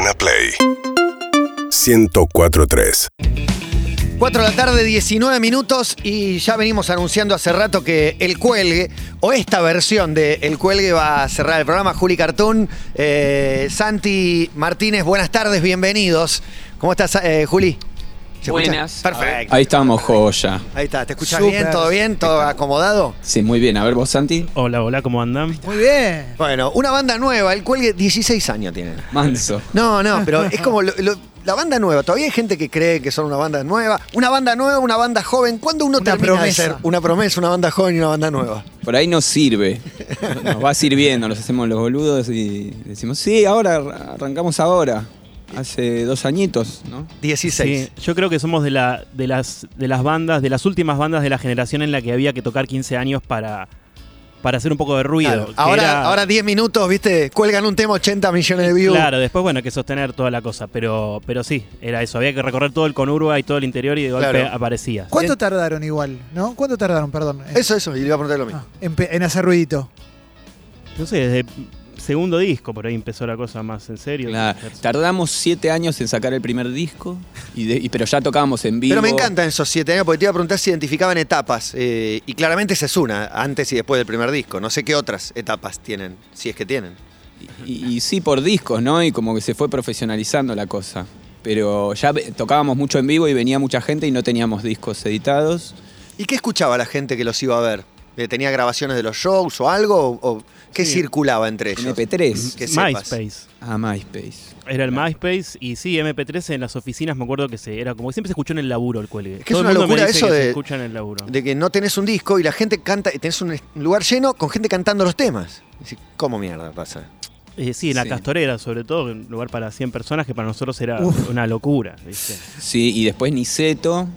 Urbana Play 1043. 4 de la tarde, 19 minutos y ya venimos anunciando hace rato que El Cuelgue, o esta versión de El Cuelgue va a cerrar el programa. Juli Cartún, eh, Santi Martínez, buenas tardes, bienvenidos. ¿Cómo estás, eh, Juli? ¿Se escucha? Buenas. Perfecto. Ahí estamos, joya. Ahí está, ¿te escuchas Súper. bien? ¿Todo bien? ¿Todo acomodado? Sí, muy bien. A ver, vos, Santi. Hola, hola, ¿cómo andan? Muy bien. Bueno, una banda nueva, El Cuelgue, 16 años tienen. Manso. No, no, pero es como lo- lo- la banda nueva. Todavía hay gente que cree que son una banda nueva. Una banda nueva, una banda joven. ¿Cuándo uno Una termina de promesa. ser una promesa, una banda joven y una banda nueva? Por ahí nos sirve. Nos va sirviendo, nos hacemos los boludos y decimos, sí, ahora arr- arrancamos ahora. Hace dos añitos, ¿no? 16. Sí, yo creo que somos de, la, de, las, de las bandas, de las últimas bandas de la generación en la que había que tocar 15 años para, para hacer un poco de ruido. Claro. Ahora, era- ahora 10 minutos, ¿viste? Cuelgan un tema 80 millones de views. Claro, después, bueno, hay que sostener toda la cosa, pero, pero sí, era eso. Había que recorrer todo el conurba y todo el interior y de golpe Claro. aparecía. ¿Cuánto tardaron igual? ¿No? ¿Cuánto tardaron, perdón? en- Eso, eso, y le iba a preguntar lo mismo. ah, en, en hacer ruidito. No sé, desde segundo disco por ahí empezó la cosa más en serio. Claro. Tardamos siete años en sacar el primer disco, y de- y- pero ya tocábamos en vivo. Pero me encantan esos 7 años porque te iba a preguntar si identificaban etapas. eh, y claramente esa es una, antes y después del primer disco. No sé qué otras etapas tienen, si es que tienen. Y, y sí, por discos, ¿no? Y como que se fue profesionalizando la cosa. Pero ya tocábamos mucho en vivo y venía mucha gente y no teníamos discos editados. ¿Y qué escuchaba la gente que los iba a ver? Eh, ¿Tenía grabaciones de los shows o algo? ¿O, o qué Sí. circulaba entre ellos? MP3. Que. MySpace. Ah, MySpace. Era el MySpace y sí, MP3 en las oficinas me acuerdo que se era como que siempre se escuchó en el laburo el cuelgue. Es que es el una me locura dice eso que de- se escucha en el laburo. De que no tenés un disco y la gente canta, tenés un lugar lleno con gente cantando los temas. Decís, ¿Cómo mierda pasa? Eh, sí, en la Sí. Castorera, sobre todo, un lugar para 100 personas que para nosotros era Uf. una locura. ¿viste? Sí, y después Niceto.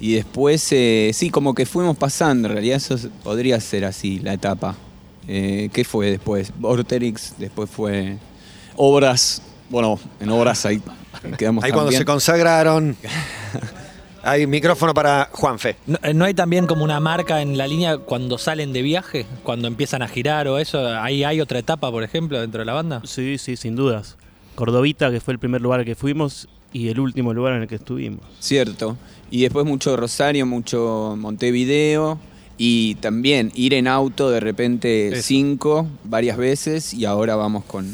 Y después, eh, sí, como que fuimos pasando. En realidad, eso es- podría ser así la etapa. Eh, ¿Qué fue después? Vorterix, después fue Obras. Bueno, en Obras ahí quedamos Ahí cuando se consagraron. Hay micrófono para Juanfe. ¿No, eh, no hay también como una marca en la línea cuando salen de viaje? Cuando empiezan a girar o eso. ¿Ahí hay otra etapa, por ejemplo, dentro de la banda? Sí, sí, sin dudas. Cordovita, que fue el primer lugar al que fuimos y el último lugar en el que estuvimos. Cierto. Y después mucho Rosario, mucho Montevideo. Y también ir en auto de repente Eso. cinco, varias veces. Y ahora vamos con.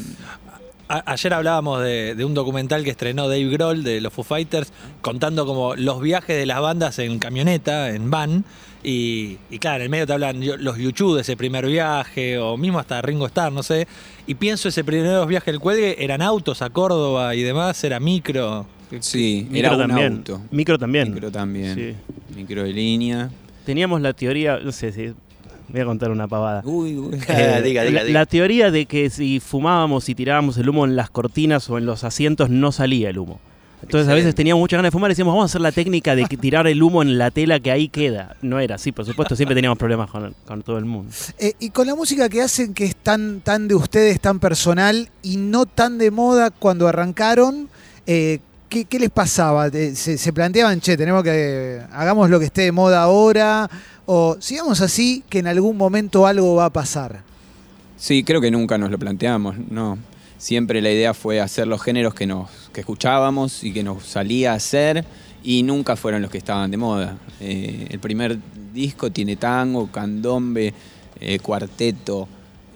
A- ayer hablábamos de, de un documental que estrenó Dave Grohl de los Foo Fighters, contando como los viajes de las bandas en camioneta, en van. Y, y claro, en el medio te hablan los YouTube de ese primer viaje, o mismo hasta Ringo Starr, no sé. Y pienso ese primer viaje del cuelgue, eran autos a Córdoba y demás, era micro. Sí, Micro era un también. auto. Micro también. Micro también. Sí. Micro de línea. Teníamos la teoría, no sé si. Voy a contar una pavada. Uy, uy. Eh, diga, diga, la, diga. la teoría de que si fumábamos y tirábamos el humo en las cortinas o en los asientos no salía el humo. Entonces a veces teníamos muchas ganas de fumar y decíamos, vamos a hacer la técnica de que tirar el humo en la tela que ahí queda. No era así, por supuesto, siempre teníamos problemas con, con todo el mundo. Eh, y con la música que hacen, que es tan, tan de ustedes, tan personal y no tan de moda cuando arrancaron, eh, ¿qué, qué les pasaba? Eh, ¿Se, se planteaban, che, tenemos que. hagamos lo que esté de moda ahora? ¿O sigamos así, que en algún momento algo va a pasar? Sí, creo que nunca nos lo planteamos, no. Siempre la idea fue hacer los géneros que nos que escuchábamos y que nos salía a hacer y nunca fueron los que estaban de moda. Eh, el primer disco tiene tango, candombe, eh, cuarteto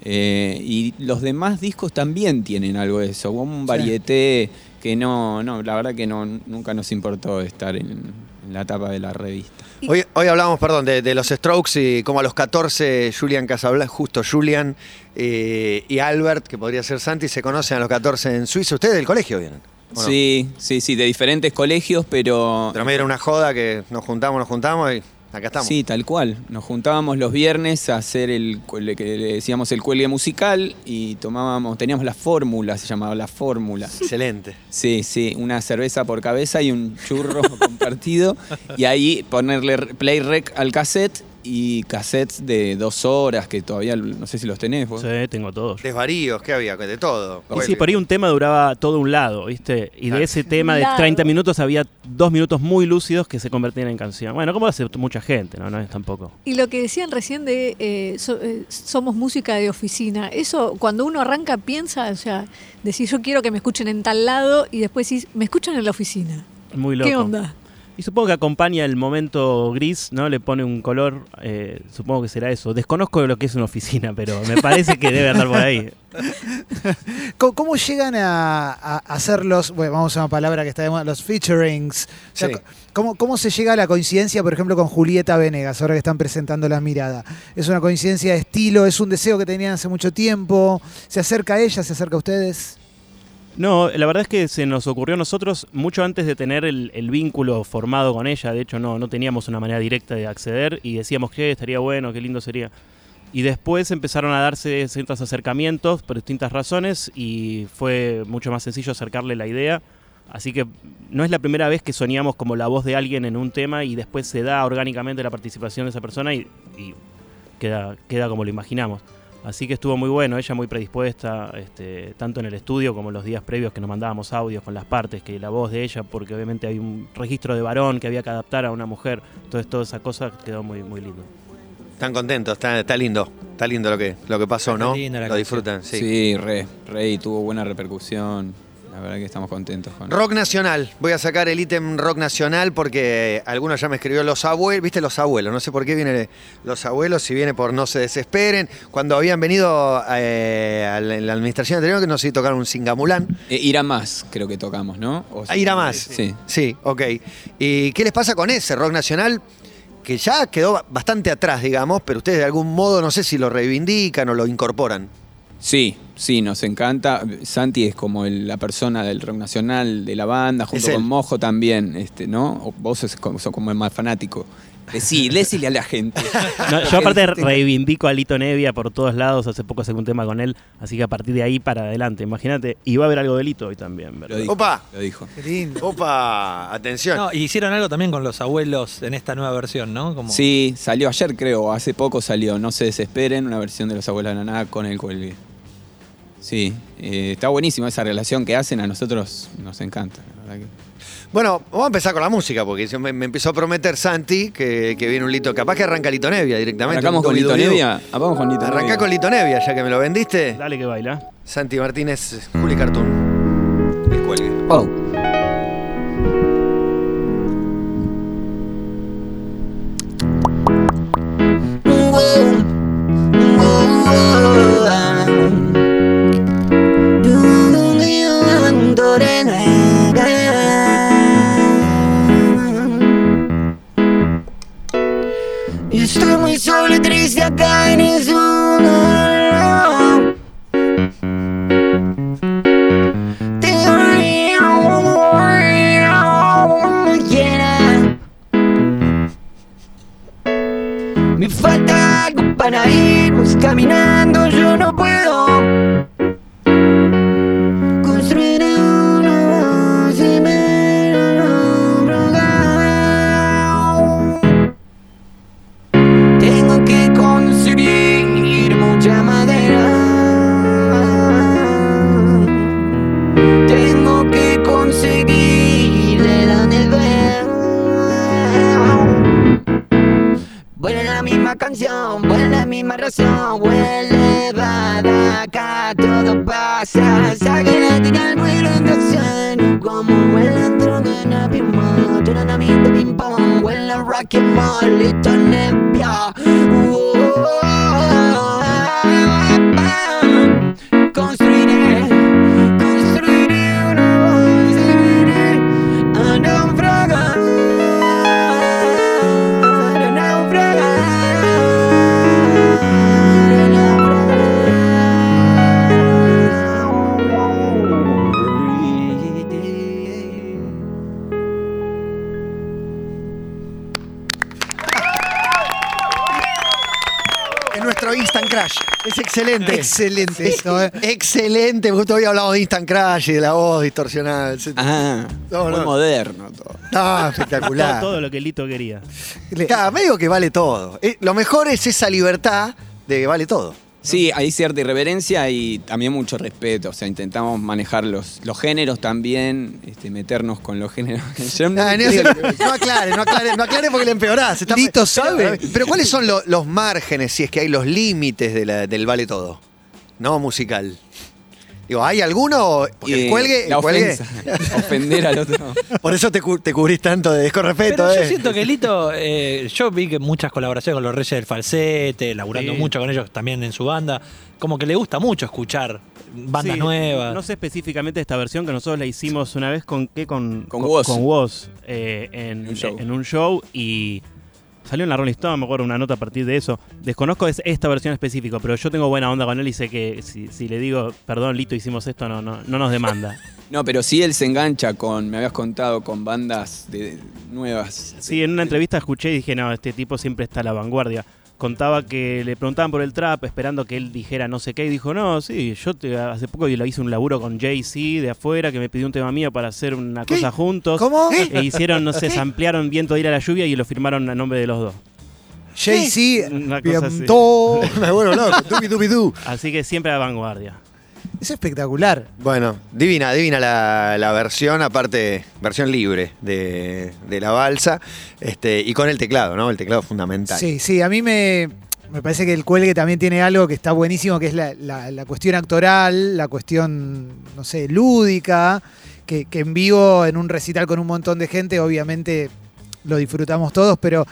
eh, y los demás discos también tienen algo de eso, un Sí. varieté que no, no, la verdad que no, nunca nos importó estar en, en la tapa de la revista. Hoy, hoy hablamos, perdón, de, de los Strokes y como a los 14 Julian Casablanca, justo Julian eh, y Albert, que podría ser Santi, se conocen a los 14 en Suiza. Ustedes del colegio vienen. Sí, sí, sí, de diferentes colegios, pero Pero medio era una joda que nos juntamos, nos juntamos y acá estamos. Sí, tal cual. Nos juntábamos los viernes a hacer el que le decíamos el cuelgue musical y tomábamos, teníamos la fórmula, se llamaba la fórmula. Excelente. Sí, sí, una cerveza por cabeza y un churro compartido y ahí ponerle play rec al cassette y cassettes de dos horas que todavía no sé si los tenés vos. Sí, tengo todos. Desvaríos, ¿qué había? De todo. Y sí, por ahí un tema duraba todo un lado, ¿viste? Y de ese tema de Lado. 30 minutos había dos minutos muy lúcidos que se convertían en canción. Bueno, como hace mucha gente, ¿no? No es tampoco. Y lo que decían recién de eh, so- eh, somos música de oficina, eso cuando uno arranca piensa, o sea, decir yo quiero que me escuchen en tal lado y después decís, me escuchan en la oficina. Muy loco. ¿Qué onda? Y supongo que acompaña el momento gris, ¿no? Le pone un color, eh, supongo que será eso. Desconozco lo que es una oficina, pero me parece que debe andar por ahí. ¿Cómo, cómo llegan a, a hacer los, bueno, vamos a una palabra que está de moda, los featurings? O sea, Sí. ¿cómo, ¿Cómo se llega a la coincidencia, por ejemplo, con Julieta Venegas, ahora que están presentando La Mirada? ¿Es una coincidencia de estilo? ¿Es un deseo que tenían hace mucho tiempo? ¿Se acerca a ella? ¿Se acerca a ustedes? No, la verdad es que se nos ocurrió a nosotros mucho antes de tener el, vínculo formado con ella. De hecho, no, no teníamos una manera directa de acceder y decíamos que estaría bueno, qué lindo sería. Y después empezaron a darse ciertos acercamientos por distintas razones y fue mucho más sencillo acercarle la idea. Así que no es la primera vez que soñamos como la voz de alguien en un tema y después se da orgánicamente la participación de esa persona y, y queda, queda como lo imaginamos. Así que estuvo muy bueno, ella muy predispuesta, este, tanto en el estudio como en los días previos que nos mandábamos audios con las partes, que la voz de ella, porque obviamente hay un registro de varón que había que adaptar a una mujer, entonces toda esa cosa quedó muy, muy lindo. Están contentos, está, está lindo. Está lindo lo que, lo que pasó, Está ¿no? linda la Lo canción. disfrutan, sí. Sí, re, re, y tuvo buena repercusión. La verdad que estamos contentos con Rock nacional. Voy a sacar el ítem rock nacional porque algunos ya me escribió los abuelos. ¿Viste los abuelos? No sé por qué viene los abuelos, si viene por no se desesperen. Cuando habían venido eh, a la, administración anterior, que no sé si tocaron un Singamulán. Eh, ir a más, creo que tocamos, ¿no? O- A ir a más. Sí. Sí, ok. ¿Y qué les pasa con ese rock nacional? Que ya quedó bastante atrás, digamos, pero ustedes de algún modo, no sé si lo reivindican o lo incorporan. Sí, sí, nos encanta. Santi es como el- la persona del rock nacional de la banda, junto con Mojo también, este, ¿no? O vos sos como, sos como el más fanático. Decí, decile a la gente. No, yo aparte reivindico a Lito Nevia por todos lados, hace poco saqué un tema con él, así que a partir de ahí para adelante, imagínate, y va a haber algo de Lito hoy también, Lo ¿verdad? dijo. Opa. Lo dijo. Qué lindo. Opa, atención. No, y hicieron algo también con los abuelos en esta nueva versión, ¿no? Como Sí, salió ayer creo, hace poco salió, no se desesperen, una versión de Los Abuelos de Naná con el cuelgue. Sí, eh, está buenísima esa relación que hacen, a nosotros nos encanta. la verdad que- Bueno, vamos a empezar con la música, porque se me, me empezó a prometer Santi que, que viene un Lito. Capaz que arranca Lito Nevia directamente. ¿Arrancamos con Lito dubidubidu. Nevia? Ah, vamos con Lito Arrancá Nevia. con Lito Nevia, ya que me lo vendiste. Dale que baila. Santi Martínez, Juli Cartoon. El cuelgue. Oh. El sur. Te llena. Me falta algo para irnos caminando, yo no excelente. Excelente esto, ¿eh? Excelente. Justo hoy hablamos de Instant Crash y de la voz distorsionada. etc. Ah, No, muy no. moderno todo. Espectacular. todo lo que Lito quería. Claro, me digo que vale todo. Eh, Lo mejor es esa libertad de que vale todo. Sí, hay cierta irreverencia y también mucho respeto. O sea, intentamos manejar los, los géneros también, este, meternos con los géneros. Yo no- Ah, no, no aclare, no aclare, no aclare porque le empeorás. Está- Lito sabe. Pero, pero ¿cuáles son lo- los márgenes, si es que hay los límites de la- del vale todo? No musical. Digo, ¿hay alguno? Porque el Eh, cuelgue, la el cuelgue- ofensa. Ofender al otro. Por eso te, cu- te cubrís tanto de descorrespeto, Pero yo eh. siento que Lito, eh, yo vi que muchas colaboraciones con los Reyes del Falsete, laburando Sí. mucho con ellos también en su banda, como que le gusta mucho escuchar bandas Sí, nuevas. No sé específicamente esta versión que nosotros la hicimos una vez con qué con Con Woz. con Woz, eh, en, Un show. en un show y salió en la Rolling Stone, me acuerdo una nota a partir de eso. Desconozco es- esta versión específica, pero yo tengo buena onda con él y sé que si, si le digo, perdón, Lito, hicimos esto, no, no, no nos demanda. No, pero sí él se engancha con, me habías contado, con bandas de, nuevas. Sí, en una entrevista escuché y dije, no, este tipo siempre está a la vanguardia. Contaba que le preguntaban por el trap, esperando que él dijera no sé qué, y dijo, no, sí, yo te- hace poco yo le hice un laburo con Jay-Z de afuera, que me pidió un tema mío para hacer una cosa juntos. ¿Cómo? E hicieron, no sé, se ampliaron Viento de ir a la lluvia y lo firmaron a nombre de los dos. Jay-Z, Una cosa así. vuelvo loco. Dubi, dubi, du. Así que siempre a la vanguardia. Es espectacular. Bueno, divina, divina la, la versión, aparte, versión libre de, de la balsa, este, y con el teclado, ¿no? El teclado fundamental. Sí, sí, a mí me, me parece que el cuelgue también tiene algo que está buenísimo, que es la, la- la cuestión actoral, la cuestión, no sé, lúdica, que, que en vivo, en un recital con un montón de gente, obviamente lo disfrutamos todos, pero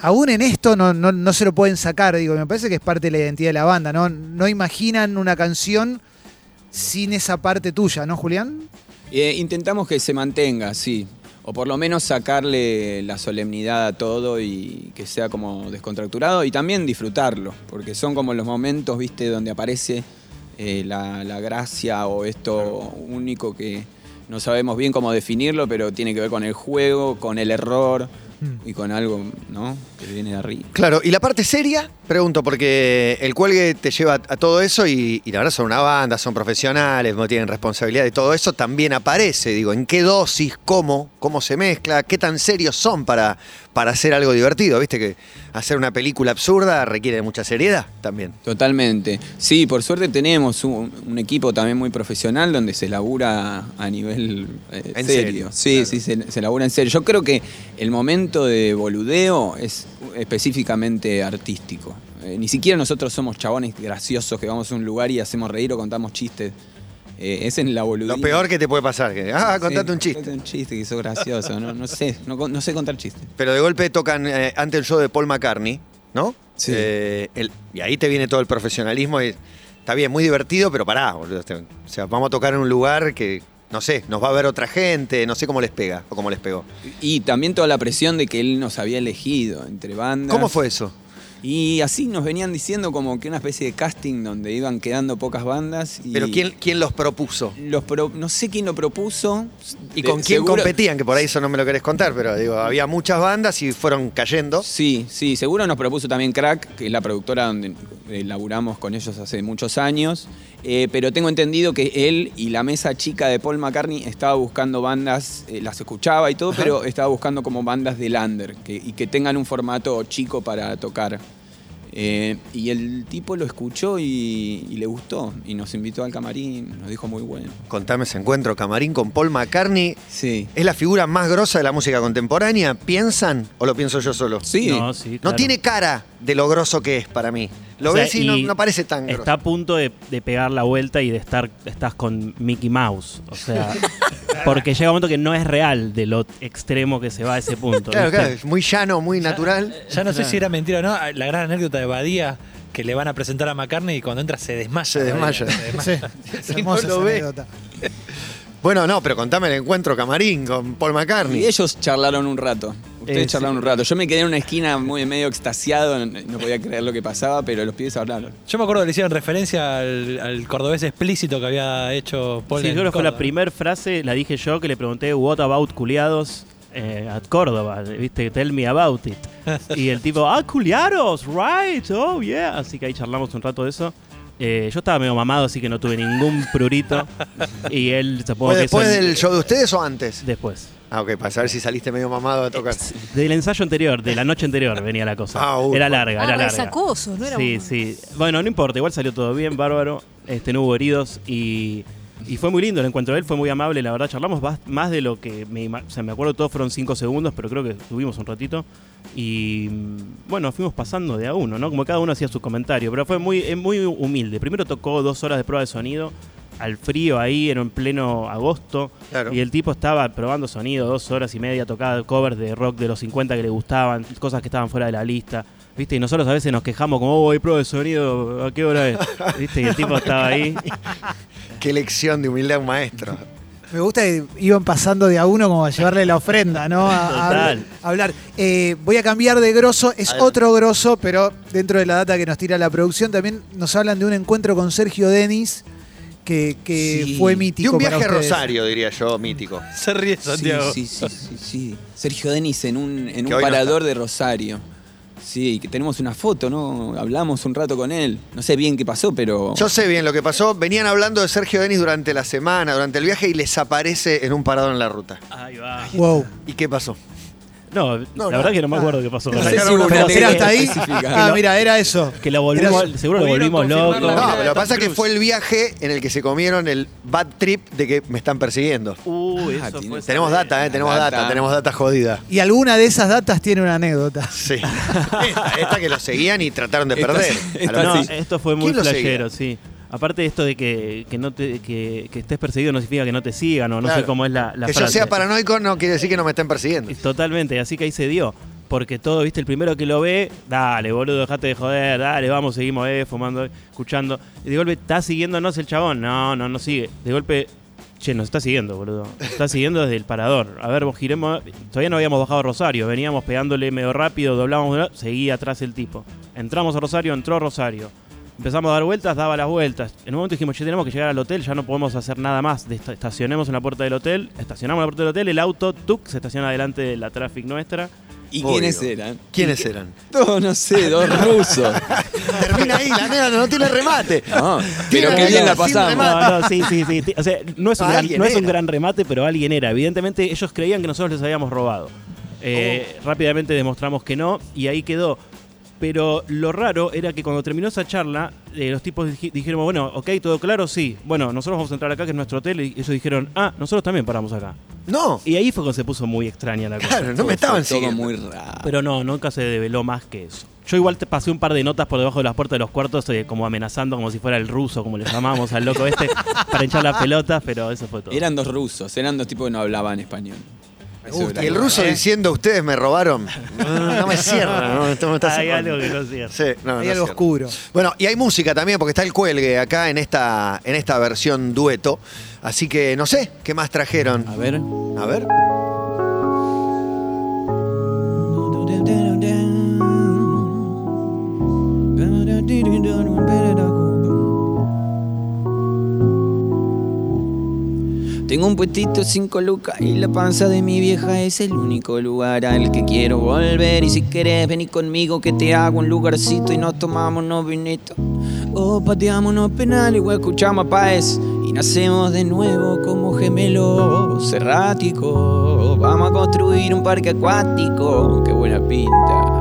aún en esto no, no, no se lo pueden sacar, digo, me parece que es parte de la identidad de la banda, ¿no? No imaginan una canción sin esa parte tuya, ¿no, Julián? Eh, intentamos que se mantenga, sí. O por lo menos sacarle la solemnidad a todo y que sea como descontracturado y también disfrutarlo, porque son como los momentos, viste, donde aparece eh, la, la gracia o esto único que no sabemos bien cómo definirlo, pero tiene que ver con el juego, con el error y con algo, ¿no? Que viene de arriba. Claro, y la parte seria, pregunto, porque el cuelgue te lleva a todo eso y, la verdad son una banda, son profesionales, no tienen responsabilidad de todo eso, también aparece, digo, en qué dosis, cómo, cómo se mezcla, qué tan serios son para, para hacer algo divertido, viste que hacer una película absurda requiere de mucha seriedad también. Totalmente. Sí, por suerte tenemos un, un equipo también muy profesional donde se labura a nivel eh, En serio. serio, Sí, claro. sí, se, se labura en serio. Yo creo que el momento de boludeo es específicamente artístico. Eh, ni siquiera nosotros somos chabones graciosos que vamos a un lugar y hacemos reír o contamos chistes. Eh, es en la boludez. Lo peor que te puede pasar, que, ah, contate un chiste. Contate un chiste que sos gracioso. No, no sé, no, sé contar chistes. Pero de golpe tocan eh, ante el show de Paul McCartney, ¿no? Sí. Eh, el- y ahí te viene todo el profesionalismo y está bien, muy divertido, pero pará, boludo. este, O sea, vamos a tocar en un lugar que, no sé, nos va a ver otra gente, no sé cómo les pega o cómo les pegó. Y también toda la presión de que él nos había elegido entre bandas. ¿Cómo fue eso? Y así nos venían diciendo como que una especie de casting donde iban quedando pocas bandas. Y Pero ¿quién, quién los propuso? Los pro- no sé quién lo propuso. ¿Y De- con quién seguro- competían? Que por ahí eso no me lo querés contar, pero digo, había muchas bandas y fueron cayendo. Sí, sí, seguro nos propuso también Crack, que es la productora donde eh, laburamos con ellos hace muchos años. Eh, pero tengo entendido que él y la mesa chica de Paul McCartney estaba buscando bandas, eh, las escuchaba y todo, pero estaba buscando como bandas de Lander que, y que tengan un formato chico para tocar. Eh, y el tipo lo escuchó y, y le gustó y nos invitó al camarín, nos dijo muy bueno. Contame ese encuentro, camarín con Paul McCartney. Sí. ¿Es la figura más grosa de la música contemporánea? ¿Piensan o lo pienso yo solo? Sí. No, sí, No claro. tiene cara de lo grosso que es para mí. Lo O sea, ves y, no, no parece tan grosso. Está a punto de, de pegar la vuelta y de estar estás con Mickey Mouse. O sea, porque llega un momento que no es real de lo extremo que se va a ese punto. Claro, ¿viste? claro, es muy llano, muy natural. Ya no sé si era mentira o no. La gran anécdota de Badía que le van a presentar a McCartney y cuando entra se desmaya. Se desmaya. Se desmaya. Sí, es hermosa no lo esa ve. anécdota. Bueno, no, pero contame el encuentro camarín con Paul McCartney. Y ellos charlaron un rato. Ustedes Eh, charlaron un rato. Yo me quedé en una esquina muy medio extasiado, no podía creer lo que pasaba, pero los pibes hablaron. Yo me acuerdo que le hicieron referencia al, al cordobés explícito que había hecho Paul Sí, en creo que fue la primera frase, la dije yo, que le pregunté, what about culiados? eh, a Córdoba, ¿viste? Tell me about it. Y el tipo, ah, culiaros, right, oh yeah. Así que ahí charlamos un rato de eso. Eh, yo estaba medio mamado, así que no tuve ningún prurito. Y él se ¿Fue después del show de ustedes o antes? Después. Ah, ok, para saber si saliste medio mamado a tocar. Del ensayo anterior, de la noche anterior venía la cosa. Ah, uh, era larga, Ah, era larga. resacoso, no era Sí, un- sí. Bueno, no importa, igual salió todo bien, bárbaro. Este, no hubo heridos y, y fue muy lindo el encuentro de él, fue muy amable, la verdad. Charlamos más de lo que me, o sea, me acuerdo, todos fueron cinco segundos, pero creo que tuvimos un ratito. Y mm, bueno, fuimos pasando de a uno, ¿no? Como cada uno hacía su comentario, pero fue muy, eh, muy humilde. Primero tocó dos horas de prueba de sonido al frío ahí, era en pleno agosto. Claro. Y el tipo estaba probando sonido dos horas y media, tocaba covers de rock de los 50 que le gustaban, cosas que estaban fuera de la lista. ¿Viste? Y nosotros a veces nos quejamos como, oh, hay prueba de sonido, ¿a qué hora es? ¿Viste? Y el tipo estaba ahí. Qué lección de humildad un maestro. Me gusta que iban pasando de a uno como a llevarle la ofrenda, ¿no? A, Total. a hablar. Eh, voy a cambiar de grosso, es otro grosso, pero dentro de la data que nos tira la producción también nos hablan de un encuentro con Sergio Denis que, que Sí. fue De mítico. un viaje a para. Rosario, diría yo, mítico. Se ríe Santiago. Sí, sí, sí, sí, sí. Sergio Denis en un, en un no parador de Rosario. Sí, que tenemos una foto, ¿no? Hablamos un rato con él. No sé bien qué pasó, pero. Yo sé bien lo que pasó. Venían hablando de Sergio Denis durante la semana, durante el viaje, y les aparece en un parador en la ruta. Ahí va. Wow. ¿Y qué pasó? No, No, la verdad que no me acuerdo qué pasó. No sé si hubo una Pero ¿Era anécdota hasta ahí? específica. Ah, mira, era eso. que lo volvimos, Era- seguro lo Pudieron volvimos confirmar loco. la No, pero lo que pasa es que fue el viaje en el que se comieron el bad trip de que me están persiguiendo. Uh, Ah, eso tiene- fue Tenemos data, ¿eh? Tenemos data, Data. tenemos data jodida. Y alguna de esas datas tiene una anécdota. Sí. esta, esta que lo seguían y trataron de Esta- perder. esta A lo- No, sí. esto fue muy ¿Quién lo flashero, sí. Aparte de esto de que, que no te, que, que estés perseguido no significa que no te sigan o no Claro. sé cómo es la, la que yo sea paranoico no quiere decir que no me estén persiguiendo. Totalmente, así que ahí se dio. Porque todo, viste, el primero que lo ve, dale, boludo, dejate de joder, dale, vamos, seguimos, eh, fumando, escuchando. Y de golpe, ¿está siguiéndonos el chabón? No, no, no sigue. De golpe, che, nos está siguiendo, boludo. Nos está siguiendo desde el parador. A ver, vos giremos. Todavía no habíamos bajado a Rosario, veníamos pegándole medio rápido, doblábamos, seguía atrás el tipo. Entramos a Rosario, entró Rosario. Empezamos a dar vueltas, daba las vueltas. En un momento dijimos, che, tenemos que llegar al hotel, ya no podemos hacer nada más. Estacionemos en la puerta del hotel, estacionamos en la puerta del hotel, el auto, tuk, se estaciona delante de la traffic nuestra. ¿Y Obvio. quiénes eran? ¿Quiénes eran? No, no sé, dos rusos. Termina ahí, la nena no tiene remate. No, pero qué bien la pasamos. No, no, sí, sí, sí. O sea, no es un, gran, alguien no es un era. gran remate, pero alguien era. Evidentemente, ellos creían que nosotros les habíamos robado. Eh, Rápidamente demostramos que no, y ahí quedó. Pero lo raro era que cuando terminó esa charla, eh, los tipos dij- dijeron, bueno, ok, todo claro, sí. Bueno, nosotros vamos a entrar acá, que es nuestro hotel, y ellos dijeron, ah, nosotros también paramos acá. No, Y ahí fue cuando se puso muy extraña la cosa. claro, no me estaban Fue todo siguiendo. muy raro. Pero no, nunca se develó más que eso. Yo igual te pasé un par de notas por debajo de las puertas de los cuartos, eh, como amenazando, como si fuera el ruso, como le llamamos al loco este, para hinchar las pelotas, pero eso fue todo. Eran dos rusos, eran dos tipos que no hablaban español. Y el ruso diciendo, ustedes me robaron. No, no me cierra, no, esto me está Hay cerrando. algo que no. Sí, no, Hay no algo cierra. oscuro. Bueno, y hay música también, porque está el cuelgue acá en esta, en esta versión dueto. Así que no sé, ¿qué más trajeron? A ver. A ver. Tengo un puestito cinco lucas y la panza de mi vieja es el único lugar al que quiero volver. Y si querés venir conmigo que te hago un lugarcito y nos tomamos unos vinitos. O pateamos unos penales o escuchamos a Paez y nacemos de nuevo como gemelos erráticos. Vamos a construir un parque acuático, qué buena pinta.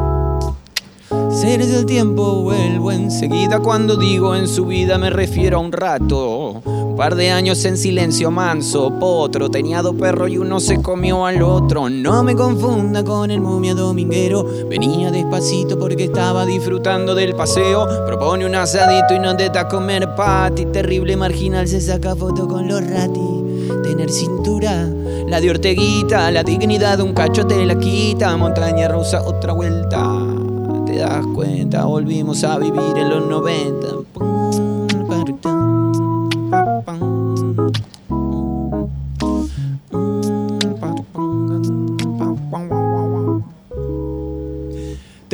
Seres del tiempo vuelvo enseguida cuando digo en su vida me refiero a un rato. Par de años en silencio manso, potro, tenía dos perros y uno se comió al otro. No me confunda con el momia dominguero, venía despacito porque estaba disfrutando del paseo. Propone un asadito y no te a comer pati, terrible marginal se saca foto con los ratis. Tener cintura, la de Orteguita, la dignidad de un cacho te la quita. Montaña rusa, otra vuelta te das cuenta, volvimos a vivir en los 90.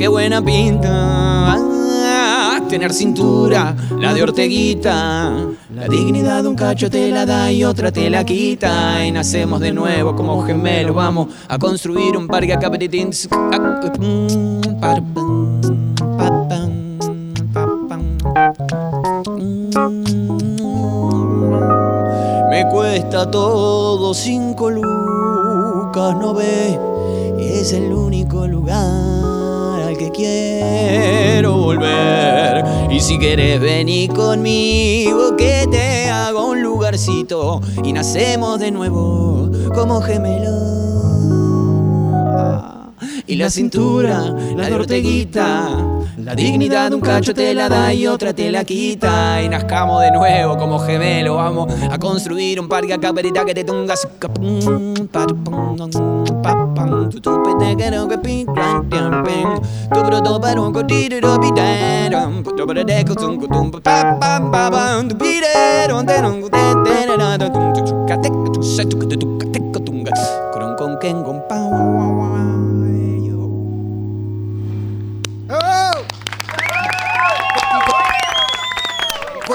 Qué buena pinta. Ah, tener cintura, la de Orteguita. La dignidad un cacho te la da y otra te la quita. Y nacemos de nuevo como gemelos. Vamos a construir un parque acá. Me cuesta todo cinco lucas, no ve. Es el único lugar quiero volver. Y si quieres venir conmigo, que te hago un lugarcito y nacemos de nuevo como gemelos. Y la cintura, la de Orteguita. La dignidad un cacho te la da y otra te la quita. Y nazcamos de nuevo como gemelos. Vamos a construir un parque acá, perita que te tungas. Con Ken, con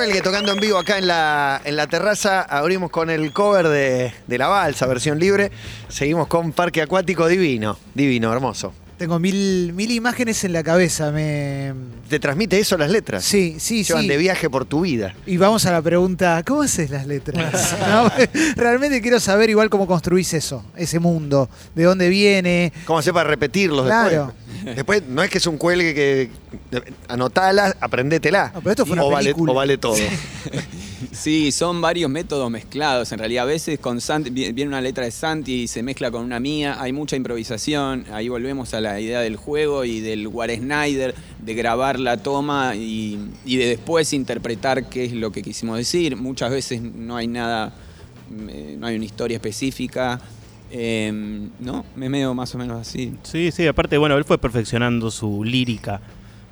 Cuelgue tocando en vivo acá en la, en la terraza. Abrimos con el cover de, de La Balsa, versión libre. Seguimos con Parque Acuático Divino. Divino, hermoso. Tengo mil, mil imágenes en la cabeza. Me... ¿Te transmite eso las letras? Sí, sí, Llevan sí. de viaje por tu vida. Y vamos a la pregunta, ¿cómo haces las letras? No, realmente quiero saber igual cómo construís eso, ese mundo, de dónde viene. ¿Cómo hacer para repetirlos Claro. después? Después, no es que es un cuelgue que anotala, aprendétela. No, pero esto fue una o, vale, película. o vale todo. Sí, son varios métodos mezclados. En realidad, a veces con Santi, vi- viene una letra de Santi y se mezcla con una mía. Hay mucha improvisación. Ahí volvemos a la idea del juego y del War Snyder, de grabar la toma y, y de después interpretar qué es lo que quisimos decir. Muchas veces no hay nada, eh, no hay una historia específica. Eh, no, me medio más o menos así. Sí, sí, aparte, bueno, él fue perfeccionando su lírica,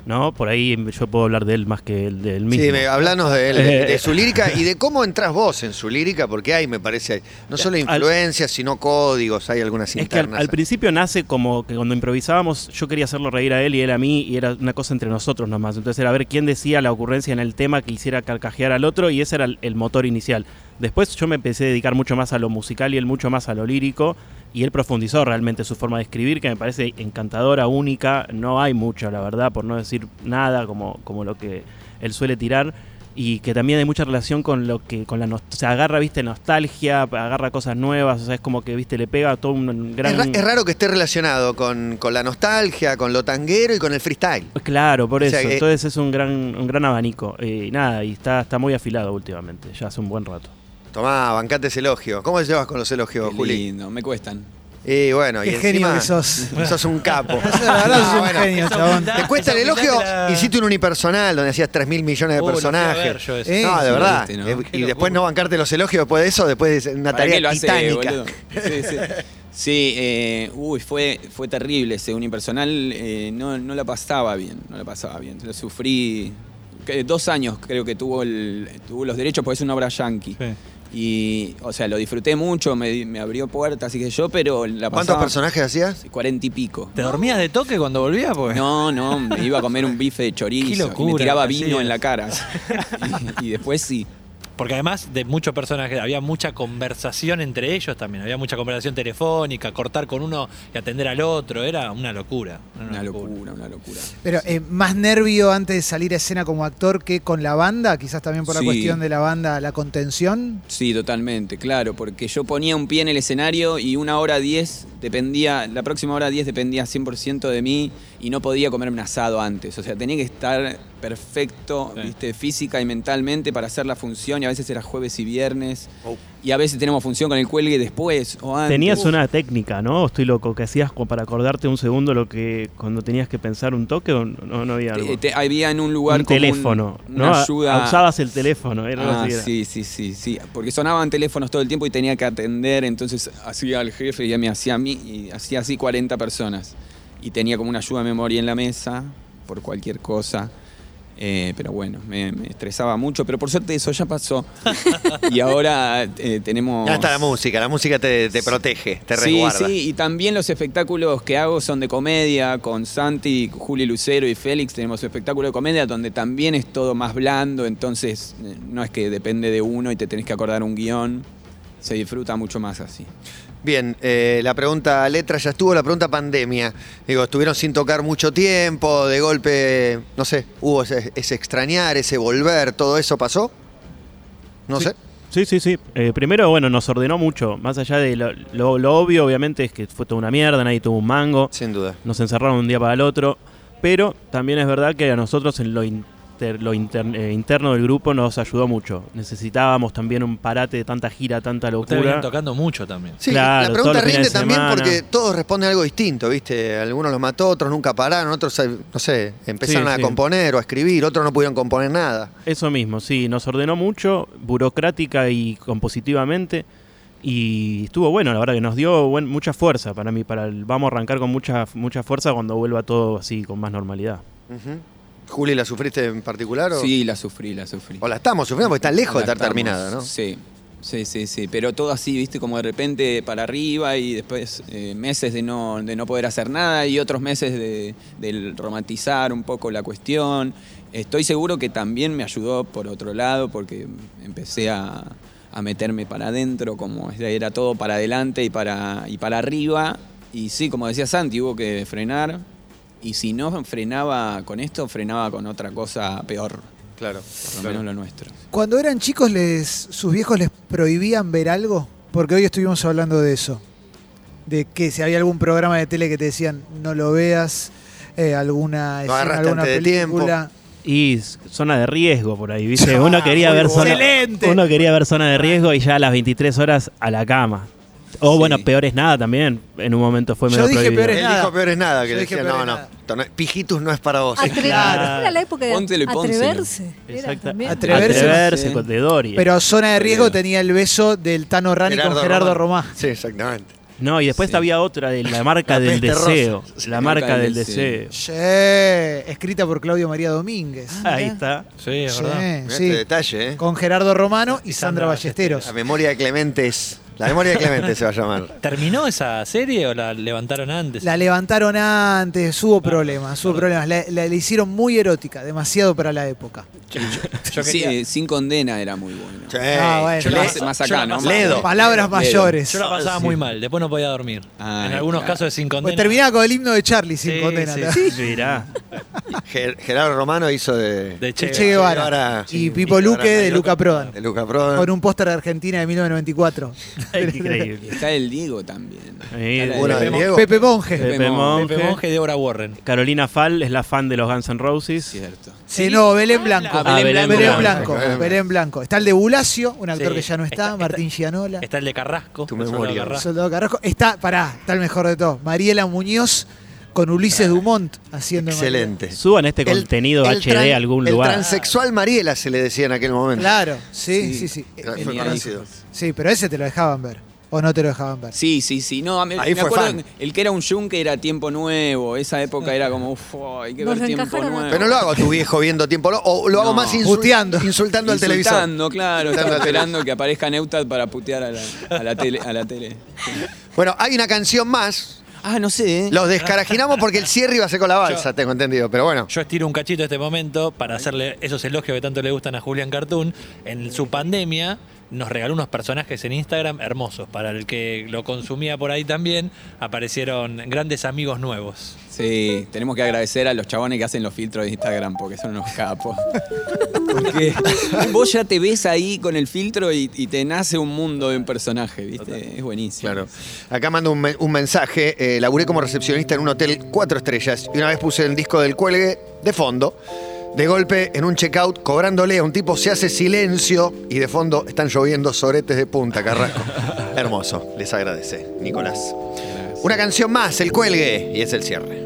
¿no? Por ahí yo puedo hablar de él más que el del mismo. Sí, me, hablanos de él, de, de su lírica y de cómo entras vos en su lírica, porque hay, me parece, no solo influencias, sino códigos, hay algunas Es que al, internas. al principio nace como que cuando improvisábamos yo quería hacerlo reír a él y él a mí y era una cosa entre nosotros nomás. Entonces era ver quién decía la ocurrencia en el tema que hiciera carcajear al otro y ese era el, el motor inicial. Después yo me empecé a dedicar mucho más a lo musical y él mucho más a lo lírico y él profundizó realmente su forma de escribir que me parece encantadora, única. No hay mucho, la verdad, por no decir nada como, como lo que él suele tirar. Y que también hay mucha relación con lo que, con la sea, agarra, viste, nostalgia, agarra cosas nuevas, o sea, es como que, viste, le pega todo un gran... Es, ra- es raro que esté relacionado con, con la nostalgia, con lo tanguero y con el freestyle. Claro, por O eso. sea que- Entonces es un gran, un gran abanico. Y nada, y está, está muy afilado últimamente, ya hace un buen rato. Tomá, bancate ese elogio. ¿Cómo te llevas con los elogios, Qué Juli? lindo, me cuestan. Y bueno, y Qué genio encima que sos. sos un capo. La verdad sos Ah, un bueno. genio, chabón. ¿Te cuesta el elogio? Hiciste un unipersonal donde hacías 3 mil millones de Uh, lo fui a ver personajes. yo eso. Eh, no, de sí, verdad. viste, ¿no? Eh, Qué Y locura. después no bancarte los elogios después de eso, después de una ¿Para qué tarea lo hace, titánica. boludo? Sí, sí. Sí, eh, uy, fue, fue terrible ese unipersonal, eh, no, no la pasaba bien, no la pasaba bien. Lo sufrí, dos años creo que tuvo, el, tuvo los derechos porque es una obra yankee. Sí. Y, o sea, lo disfruté mucho, me, me abrió puertas y que yo, pero la ¿Cuántos pasaba... personajes hacías? Cuarenta y pico. ¿Te dormías de toque cuando volvías? Pues? No, no, me iba a comer un bife de chorizo Qué y me tiraba vino en la cara. Y, y después sí. Porque además de muchos personajes, había mucha conversación entre ellos también. Había mucha conversación telefónica, cortar con uno y atender al otro. Era una locura. era Una locura, una locura. Pero eh, más nervio antes de salir a escena como actor que con la banda, quizás también por la Sí. cuestión de la banda, la contención. Sí, totalmente, claro, porque yo ponía un pie en el escenario y una hora 10 dependía, la próxima hora 10 dependía 100% de mí y no podía comerme un asado antes. O sea, tenía que estar perfecto, Sí. viste, física y mentalmente para hacer la función y a veces era jueves y viernes. Oh. Y a veces tenemos función con el cuelgue después o antes. Tenías una técnica, ¿no? Estoy loco, que hacías como para acordarte un segundo lo que cuando tenías que pensar un toque o no, no había algo. Te- había en un lugar un como teléfono, una ¿no? ayuda. Usabas el teléfono, era Ah, sí, sí, sí, sí. Porque sonaban teléfonos todo el tiempo y tenía que atender, entonces hacía al jefe y me hacía a mí y hacía así 40 personas. Y tenía como una ayuda de memoria en la mesa por cualquier cosa. Eh, pero bueno, me, me estresaba mucho, pero por suerte eso ya pasó. y ahora eh, tenemos... Ya está la música, la música te, te protege, te Sí, resguarda. sí, y también los espectáculos que hago son de comedia, con Santi, Juli Lucero y Félix tenemos espectáculo de comedia donde también es todo más blando, entonces eh, no es que depende de uno y te tenés que acordar un guion, se disfruta mucho más así. Bien, eh, la pregunta letra ya estuvo, la pregunta pandemia. Digo, estuvieron sin tocar mucho tiempo, de golpe, no sé, hubo ese, ese extrañar, ese volver, todo eso pasó. No Sí. sé. Sí, sí, sí. Eh, primero, bueno, nos ordenó mucho. Más allá de lo, lo- lo obvio, obviamente, es que fue toda una mierda, nadie tuvo un mango. Sin duda. Nos encerraron un día para el otro. Pero también es verdad que a nosotros en lo, lo inter- eh, interno del grupo nos ayudó mucho. Necesitábamos también un parate de tanta gira, tanta locura. tocando mucho también. Sí, Claro, la pregunta rinde de también semana. porque todos responden algo distinto, ¿viste? Algunos los mató, otros nunca pararon, otros, eh, no sé, empezaron Sí, a sí. componer o a escribir, otros no pudieron componer nada. Eso mismo, sí, nos ordenó mucho, burocrática y compositivamente. Y estuvo bueno, la verdad que nos dio buen- mucha fuerza para mí. Para el- vamos a arrancar con mucha, mucha fuerza cuando vuelva todo así, con más normalidad. Ujú. Juli, ¿la sufriste en particular? O, Sí, la sufrí, la sufrí. o la estamos sufriendo porque está lejos de estar estamos, terminada, ¿no? Sí, sí, sí, sí. Pero todo así, viste, como de repente para arriba y después eh, meses de no, de no poder hacer nada y otros meses de, del romantizar un poco la cuestión. Estoy seguro que también me ayudó por otro lado porque empecé a, a meterme para adentro, como era todo para adelante y para, y para arriba. Y sí, como decía Santi, hubo que frenar. Y si no frenaba con esto, frenaba con otra cosa peor. Claro. Por lo menos lo nuestro. Cuando eran chicos, les, sus viejos les prohibían ver algo, porque hoy estuvimos hablando de eso. De que si había algún programa de tele que te decían no lo veas, eh, alguna escena, de película. Y zona de riesgo por ahí, ¿viste? Ah, Uno quería ver zona, excelente. uno quería ver zona de riesgo y ya a las 23 horas a la cama. O Sí. bueno, peor es nada también. En un momento fue Yo medio dije prohibido. peor es Él nada. dijo peor es nada, que Yo le dije no, es no, no, pijitus no es para vos. Atre- Claro. Era la época de Póntelo y pónselo. atreverse. Exacto. Atreverse. Atreverse Sí. con de Dory. Pero zona de riesgo tenía el beso del Tano Rani con Gerardo Romá. Sí, exactamente. No, y después Sí. había otra de la marca La del rosa. deseo. Sí, La marca del deseo. Sí, escrita por Claudio María Domínguez. Ahí está. Sí, es Sí, verdad. Mirá sí. este detalle, ¿eh? Con Gerardo Romano y Y Sandra Sandra Ballesteros. La memoria de Clementes. La memoria de Clementes se va a llamar. ¿Terminó esa serie o la levantaron antes? La levantaron antes, hubo problemas, hubo problemas. La, la- la hicieron muy erótica, demasiado para la época. Yo Sí, quería- eh, sin condena era muy bueno. Sí. Ah, bueno. Yo Más, más yo acá, ¿no? pasaba- Ledo. Palabras Ledo. mayores. Yo la pasaba Sí. muy mal, después no podía dormir. Ay, en algunos claro. casos de sin Pues condena. terminaba con el himno de Charlie sin Sí, condena. sí, sí. Mirá. Ger- Gerardo Romano hizo de, De Che, Che Guevara. Guevara. Y Sí, Pipo Luque Guevara. de Luca Prodan. de Luca Prodan. Con un póster de Argentina de 1994. Ay, qué increíble. Está el Diego también. Sí, Bueno, de- de Diego. Pepe Monje. Pepe Pepe Monge. Pepe Monge y Deborah Warren. Carolina Fall es la fan de los Guns N' Roses. Cierto. Sí, no, Belén Blanco. Ah, Ah, Belén Belén Belén Blanco. Blanco. Belén Blanco. Está el de Bulacio, un actor Sí. que ya no está, Está- Martín Gianola. Está el de Carrasco. Tu memoria. Soldado Carrasco. Está, pará, está el mejor de todos. Mariela Muñoz con Ulises Dumont haciendo. Excelente. Suban este El- contenido el HD a algún El lugar. transexual Mariela se le decía en aquel momento. Claro, sí, sí, Sí. sí. Fue conocido. Sí, pero ese te lo dejaban ver. O no te lo dejaban ver. Sí, sí, sí. No, a mí- Ahí me fue acuerdo fan. el que era un yunque era tiempo nuevo. Esa época era como, uff, hay que Nos ver tiempo nuevo. Pero no lo hago a tu viejo viendo tiempo, lo- o lo hago más insul- Puteando. insultando al televisor. Insultando, claro. Insultando esperando que aparezca Neutad para putear a la, a la tele. A la tele. Bueno, hay una canción más. Ah, no sé. ¿eh? Los descarajinamos porque el cierre iba a ser con la balsa, tengo entendido. Pero bueno, Yo estiro un cachito este momento para hacerle esos elogios que tanto le gustan a Julián Cartoon. En su pandemia nos regaló unos personajes en Instagram hermosos. Para el que lo consumía por ahí también, aparecieron grandes amigos nuevos. Sí, tenemos que agradecer a los chabones que hacen los filtros de Instagram porque son unos capos. Porque vos ya te ves ahí con el filtro y, y te nace un mundo de un personaje, ¿viste? Es buenísimo. claro. Acá mando un, me- un mensaje. Eh, laburé como recepcionista en un hotel cuatro estrellas y una vez puse el disco del cuelgue de fondo. De golpe, en un checkout, cobrándole a un tipo, se hace silencio y de fondo están lloviendo soretes de punta, Carrasco. Hermoso, les agradece, Nicolás. Una canción más, el cuelgue, y es el cierre.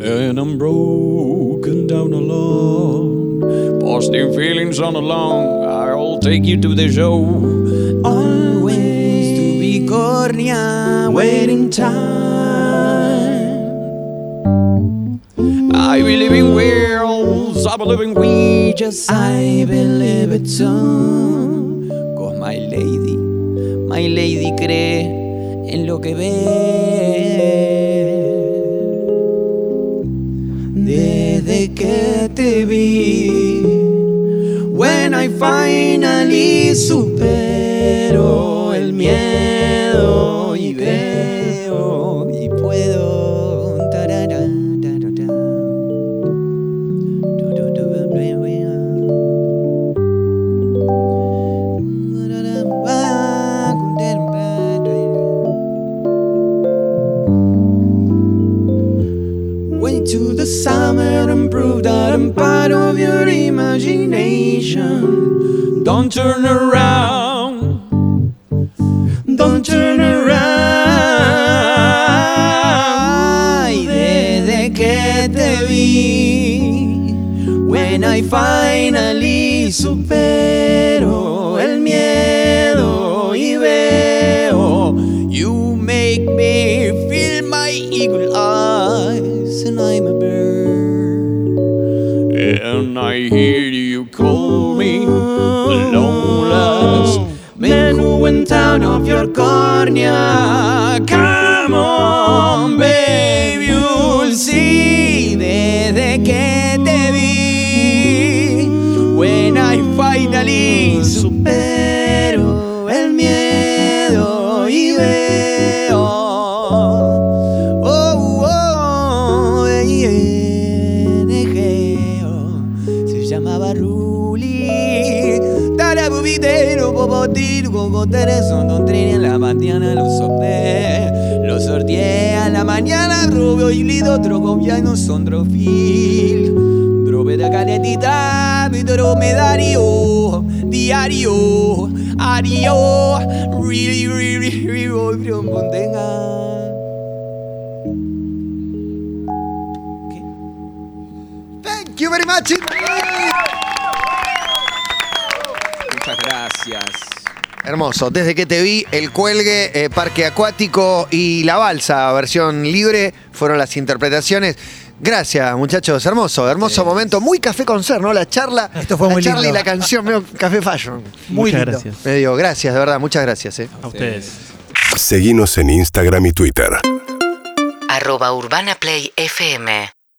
And I'm broken down alone. Posting feelings on along. I'll take you to the show. Cornea, waiting time. I believe in worlds, I believe in just I believe it too. Cause my lady, my lady cree en lo que ve. Desde que te vi, when I finally supero miedo y veo y puedo. to the summer and prove that I'm part of your imagination. Don't turn around. When I finally supero el miedo y veo You make me feel my eagle eyes And I'm a bird. And I hear you call me The last man who went out of your cornea Come on, finally supero el miedo y veo. Oh, oh, yeah, dejeo. Se llamaba Ruli. Tarabubitero, popotiro, cocotero Son don trini en la mañana lo sopé Lo sorteé a la mañana Rubio y lido, trocopiano, son trofil Drobe de caletita, mi dromedario Diario, ario Really, really, really, really, pontenga Thank you very much. Muchas gracias. Hermoso. Desde que te vi, el cuelgue, eh, parque acuático y la balsa, versión libre, fueron las interpretaciones. Gracias, muchachos. Hermoso, hermoso momento. Muy café con ser, ¿no? La charla. Esto fue la muy charla lindo. y la canción, medio café fashion. Muy Muchas lindo. gracias. Me dio, gracias, de verdad, muchas gracias. eh. A ustedes. Seguinos en Instagram y Twitter. arroba Urbana Play FM